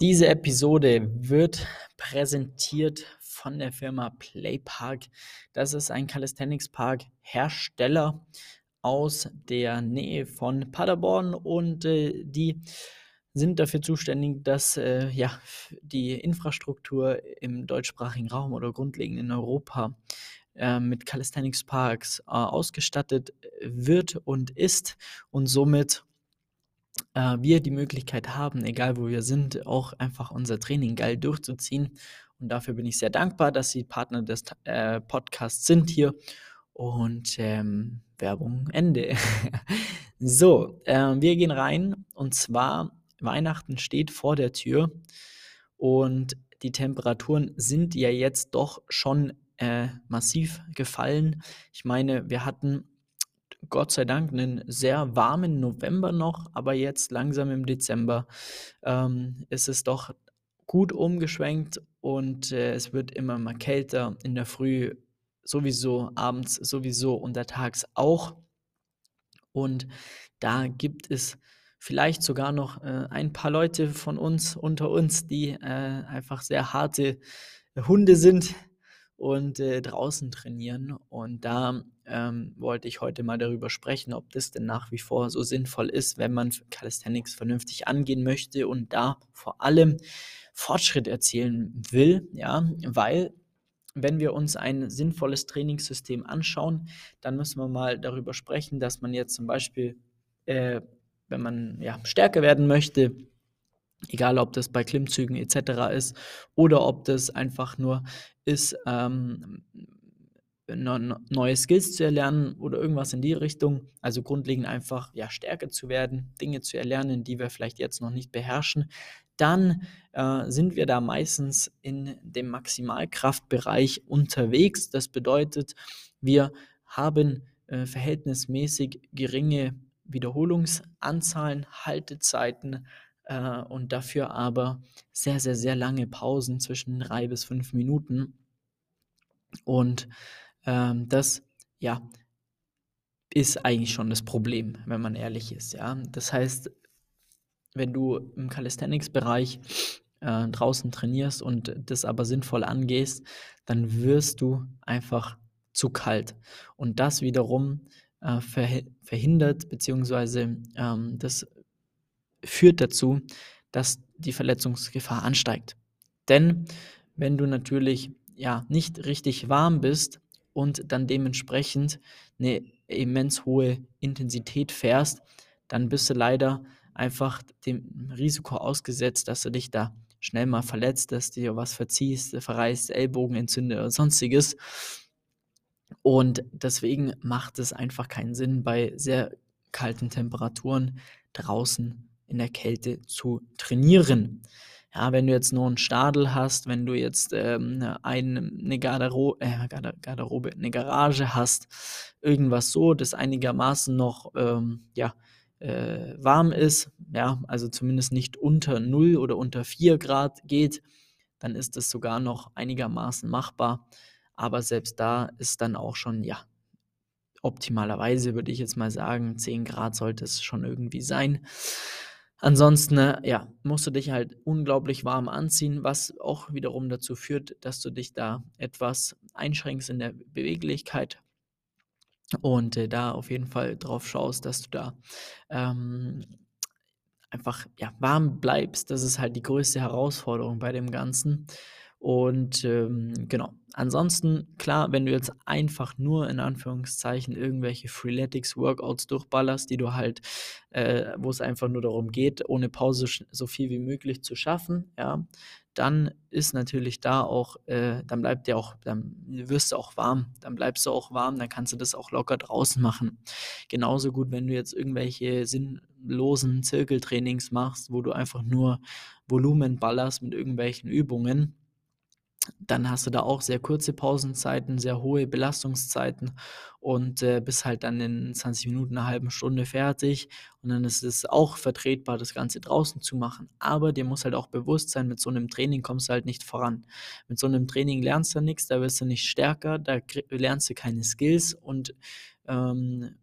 Diese Episode wird präsentiert von der Firma Playpark. Das ist ein Calisthenics Park Hersteller aus der Nähe von Paderborn und äh, die sind dafür zuständig, dass äh, ja, die Infrastruktur im deutschsprachigen Raum oder grundlegend in Europa äh, mit Calisthenics Parks äh, ausgestattet wird und ist und somit äh, wir die Möglichkeit haben, egal wo wir sind, auch einfach unser Training geil durchzuziehen. Und dafür bin ich sehr dankbar, dass Sie Partner des äh, Podcasts sind hier. Und ähm, Werbung Ende. so, äh, wir gehen rein. Und zwar, Weihnachten steht vor der Tür. Und die Temperaturen sind ja jetzt doch schon äh, massiv gefallen. Ich meine, wir hatten Gott sei Dank einen sehr warmen November noch, aber jetzt langsam im Dezember ähm, ist es doch gut umgeschwenkt und äh, es wird immer mal kälter in der Früh sowieso, abends sowieso, untertags auch. Und da gibt es vielleicht sogar noch äh, ein paar Leute von uns unter uns, die äh, einfach sehr harte Hunde sind, und äh, draußen trainieren. Und da ähm, wollte ich heute mal darüber sprechen, ob das denn nach wie vor so sinnvoll ist, wenn man Calisthenics vernünftig angehen möchte und da vor allem Fortschritt erzielen will, ja, weil wenn wir uns ein sinnvolles Trainingssystem anschauen, dann müssen wir mal darüber sprechen, dass man jetzt zum Beispiel, äh, wenn man ja, stärker werden möchte, Egal, ob das bei Klimmzügen etc. ist oder ob das einfach nur ist, ähm, neue Skills zu erlernen oder irgendwas in die Richtung. Also grundlegend einfach ja, stärker zu werden, Dinge zu erlernen, die wir vielleicht jetzt noch nicht beherrschen. Dann äh, sind wir da meistens in dem Maximalkraftbereich unterwegs. Das bedeutet, wir haben äh, verhältnismäßig geringe Wiederholungsanzahlen, Haltezeiten, äh, und dafür aber sehr, sehr, sehr lange Pausen zwischen drei bis fünf Minuten. Und ähm, das, ja, ist eigentlich schon das Problem, wenn man ehrlich ist. Ja? Das heißt, wenn du im Calisthenics-Bereich äh, draußen trainierst und das aber sinnvoll angehst, dann wirst du einfach zu kalt. Und das wiederum äh, verhindert, beziehungsweise ähm, das führt dazu, dass die Verletzungsgefahr ansteigt. Denn wenn du natürlich ja nicht richtig warm bist und dann dementsprechend eine immens hohe Intensität fährst, dann bist du leider einfach dem Risiko ausgesetzt, dass du dich da schnell mal verletzt, dass du dir was verziehst, verreißt, Ellbogen entzündet oder sonstiges. Und deswegen macht es einfach keinen Sinn, bei sehr kalten Temperaturen draußen in der Kälte zu trainieren. Ja, wenn du jetzt nur einen Stadel hast, wenn du jetzt ähm, eine, eine Garderobe, äh, Garderobe, eine Garage hast, irgendwas so, das einigermaßen noch ähm, ja, äh, warm ist, ja, also zumindest nicht unter 0 oder unter 4 Grad geht, dann ist es sogar noch einigermaßen machbar. Aber selbst da ist dann auch schon, ja, optimalerweise würde ich jetzt mal sagen, 10 Grad sollte es schon irgendwie sein. Ansonsten, äh, ja, musst du dich halt unglaublich warm anziehen, was auch wiederum dazu führt, dass du dich da etwas einschränkst in der Beweglichkeit und äh, da auf jeden Fall drauf schaust, dass du da ähm, einfach ja, warm bleibst. Das ist halt die größte Herausforderung bei dem Ganzen. Und ähm, genau. Ansonsten, klar, wenn du jetzt einfach nur in Anführungszeichen irgendwelche Freeletics-Workouts durchballerst, die du halt, äh, wo es einfach nur darum geht, ohne Pause so viel wie möglich zu schaffen, ja, dann ist natürlich da auch, äh, dann bleibt dir auch, dann wirst du auch warm, dann bleibst du auch warm, dann kannst du das auch locker draußen machen. Genauso gut, wenn du jetzt irgendwelche sinnlosen Zirkeltrainings machst, wo du einfach nur Volumen ballerst mit irgendwelchen Übungen dann hast du da auch sehr kurze Pausenzeiten, sehr hohe Belastungszeiten und äh, bist halt dann in 20 Minuten, einer halben Stunde fertig. Und dann ist es auch vertretbar, das Ganze draußen zu machen. Aber dir muss halt auch bewusst sein, mit so einem Training kommst du halt nicht voran. Mit so einem Training lernst du nichts, da wirst du nicht stärker, da lernst du keine Skills und ähm,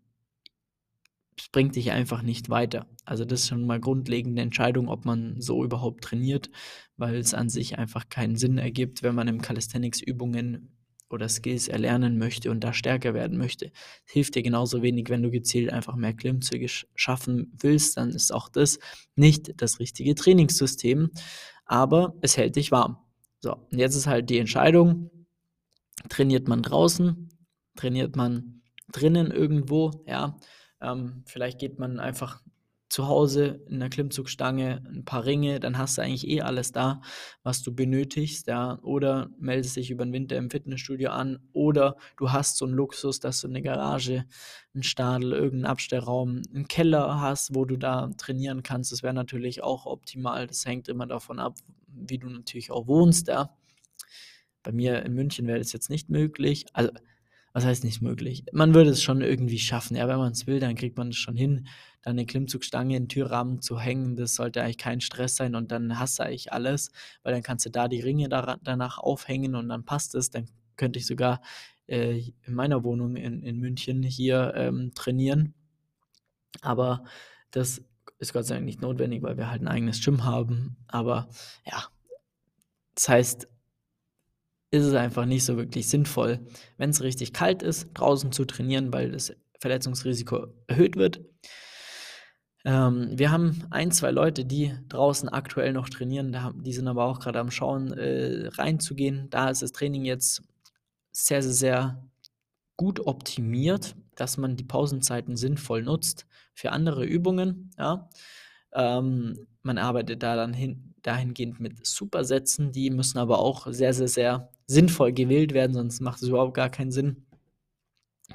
es bringt dich einfach nicht weiter. Also das ist schon mal grundlegende Entscheidung, ob man so überhaupt trainiert, weil es an sich einfach keinen Sinn ergibt, wenn man im Calisthenics Übungen oder Skills erlernen möchte und da stärker werden möchte. Es hilft dir genauso wenig, wenn du gezielt einfach mehr Klimmzüge schaffen willst, dann ist auch das nicht das richtige Trainingssystem, aber es hält dich warm. So, und jetzt ist halt die Entscheidung, trainiert man draußen, trainiert man drinnen irgendwo, ja, ähm, vielleicht geht man einfach zu Hause in der Klimmzugstange ein paar Ringe, dann hast du eigentlich eh alles da, was du benötigst, ja. Oder meldest dich über den Winter im Fitnessstudio an. Oder du hast so einen Luxus, dass du eine Garage, einen Stadel, irgendeinen Abstellraum, einen Keller hast, wo du da trainieren kannst. Das wäre natürlich auch optimal. Das hängt immer davon ab, wie du natürlich auch wohnst, ja. Bei mir in München wäre das jetzt nicht möglich. Also was heißt nicht möglich? Man würde es schon irgendwie schaffen. Ja, wenn man es will, dann kriegt man es schon hin. Dann eine Klimmzugstange in den Türrahmen zu hängen, das sollte eigentlich kein Stress sein und dann du eigentlich alles, weil dann kannst du da die Ringe daran, danach aufhängen und dann passt es. Dann könnte ich sogar äh, in meiner Wohnung in, in München hier ähm, trainieren. Aber das ist Gott sei Dank nicht notwendig, weil wir halt ein eigenes Gym haben. Aber ja, das heißt, ist es einfach nicht so wirklich sinnvoll, wenn es richtig kalt ist, draußen zu trainieren, weil das Verletzungsrisiko erhöht wird. Ähm, wir haben ein, zwei Leute, die draußen aktuell noch trainieren, die sind aber auch gerade am Schauen, äh, reinzugehen. Da ist das Training jetzt sehr, sehr, sehr gut optimiert, dass man die Pausenzeiten sinnvoll nutzt für andere Übungen. Ja. Ähm, man arbeitet da dann hin, dahingehend mit Supersätzen, die müssen aber auch sehr, sehr, sehr sinnvoll gewählt werden, sonst macht es überhaupt gar keinen Sinn.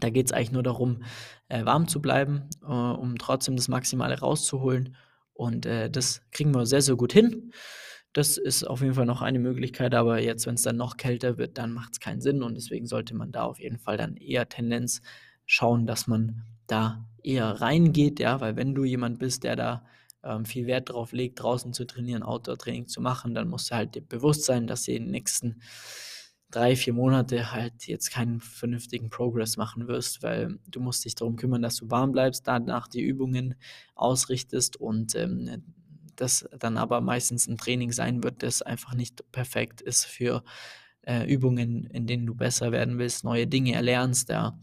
Da geht es eigentlich nur darum, äh, warm zu bleiben, äh, um trotzdem das Maximale rauszuholen. Und äh, das kriegen wir sehr, sehr gut hin. Das ist auf jeden Fall noch eine Möglichkeit, aber jetzt, wenn es dann noch kälter wird, dann macht es keinen Sinn und deswegen sollte man da auf jeden Fall dann eher Tendenz schauen, dass man da eher reingeht, ja, weil wenn du jemand bist, der da ähm, viel Wert darauf legt, draußen zu trainieren, Outdoor-Training zu machen, dann musst du halt bewusst sein, dass sie in den nächsten drei, vier Monate halt jetzt keinen vernünftigen Progress machen wirst, weil du musst dich darum kümmern, dass du warm bleibst, danach die Übungen ausrichtest und ähm, das dann aber meistens ein Training sein wird, das einfach nicht perfekt ist für äh, Übungen, in denen du besser werden willst, neue Dinge erlernst, ja.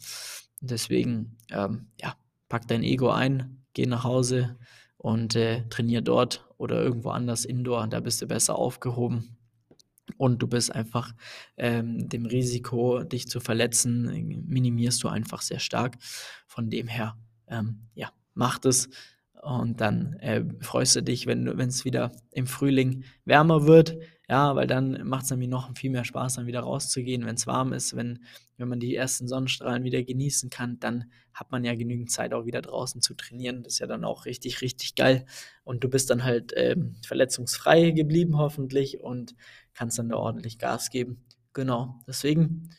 Deswegen, ähm, ja, pack dein Ego ein, geh nach Hause und äh, trainier dort oder irgendwo anders indoor, da bist du besser aufgehoben und du bist einfach ähm, dem Risiko, dich zu verletzen, minimierst du einfach sehr stark. Von dem her, ähm, ja, mach das und dann äh, freust du dich, wenn es wieder im Frühling wärmer wird. Ja, weil dann macht es nämlich noch viel mehr Spaß, dann wieder rauszugehen, wenn es warm ist, wenn, wenn man die ersten Sonnenstrahlen wieder genießen kann, dann hat man ja genügend Zeit auch wieder draußen zu trainieren. Das ist ja dann auch richtig, richtig geil. Und du bist dann halt äh, verletzungsfrei geblieben, hoffentlich, und kannst dann da ordentlich Gas geben. Genau, deswegen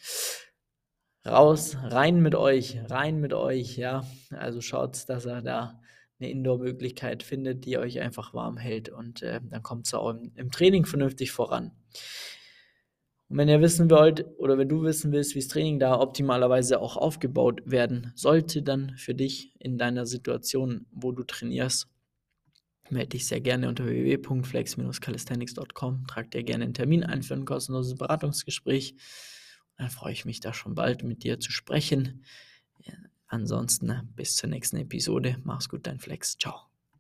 raus, rein mit euch, rein mit euch, ja. Also schaut, dass er da eine Indoor-Möglichkeit findet, die euch einfach warm hält und äh, dann kommt es auch im, im, Training vernünftig voran. Und wenn ihr wissen wollt oder wenn du wissen willst, wie das Training da optimalerweise auch aufgebaut werden sollte, dann für dich in deiner Situation, wo du trainierst, melde dich sehr gerne unter www.flex-calisthenics.com. Trag dir gerne einen Termin ein für ein kostenloses Beratungsgespräch. Dann freue ich mich da schon bald mit dir zu sprechen. Ansonsten bis zur nächsten Episode. Mach's gut, dein Flex. Ciao.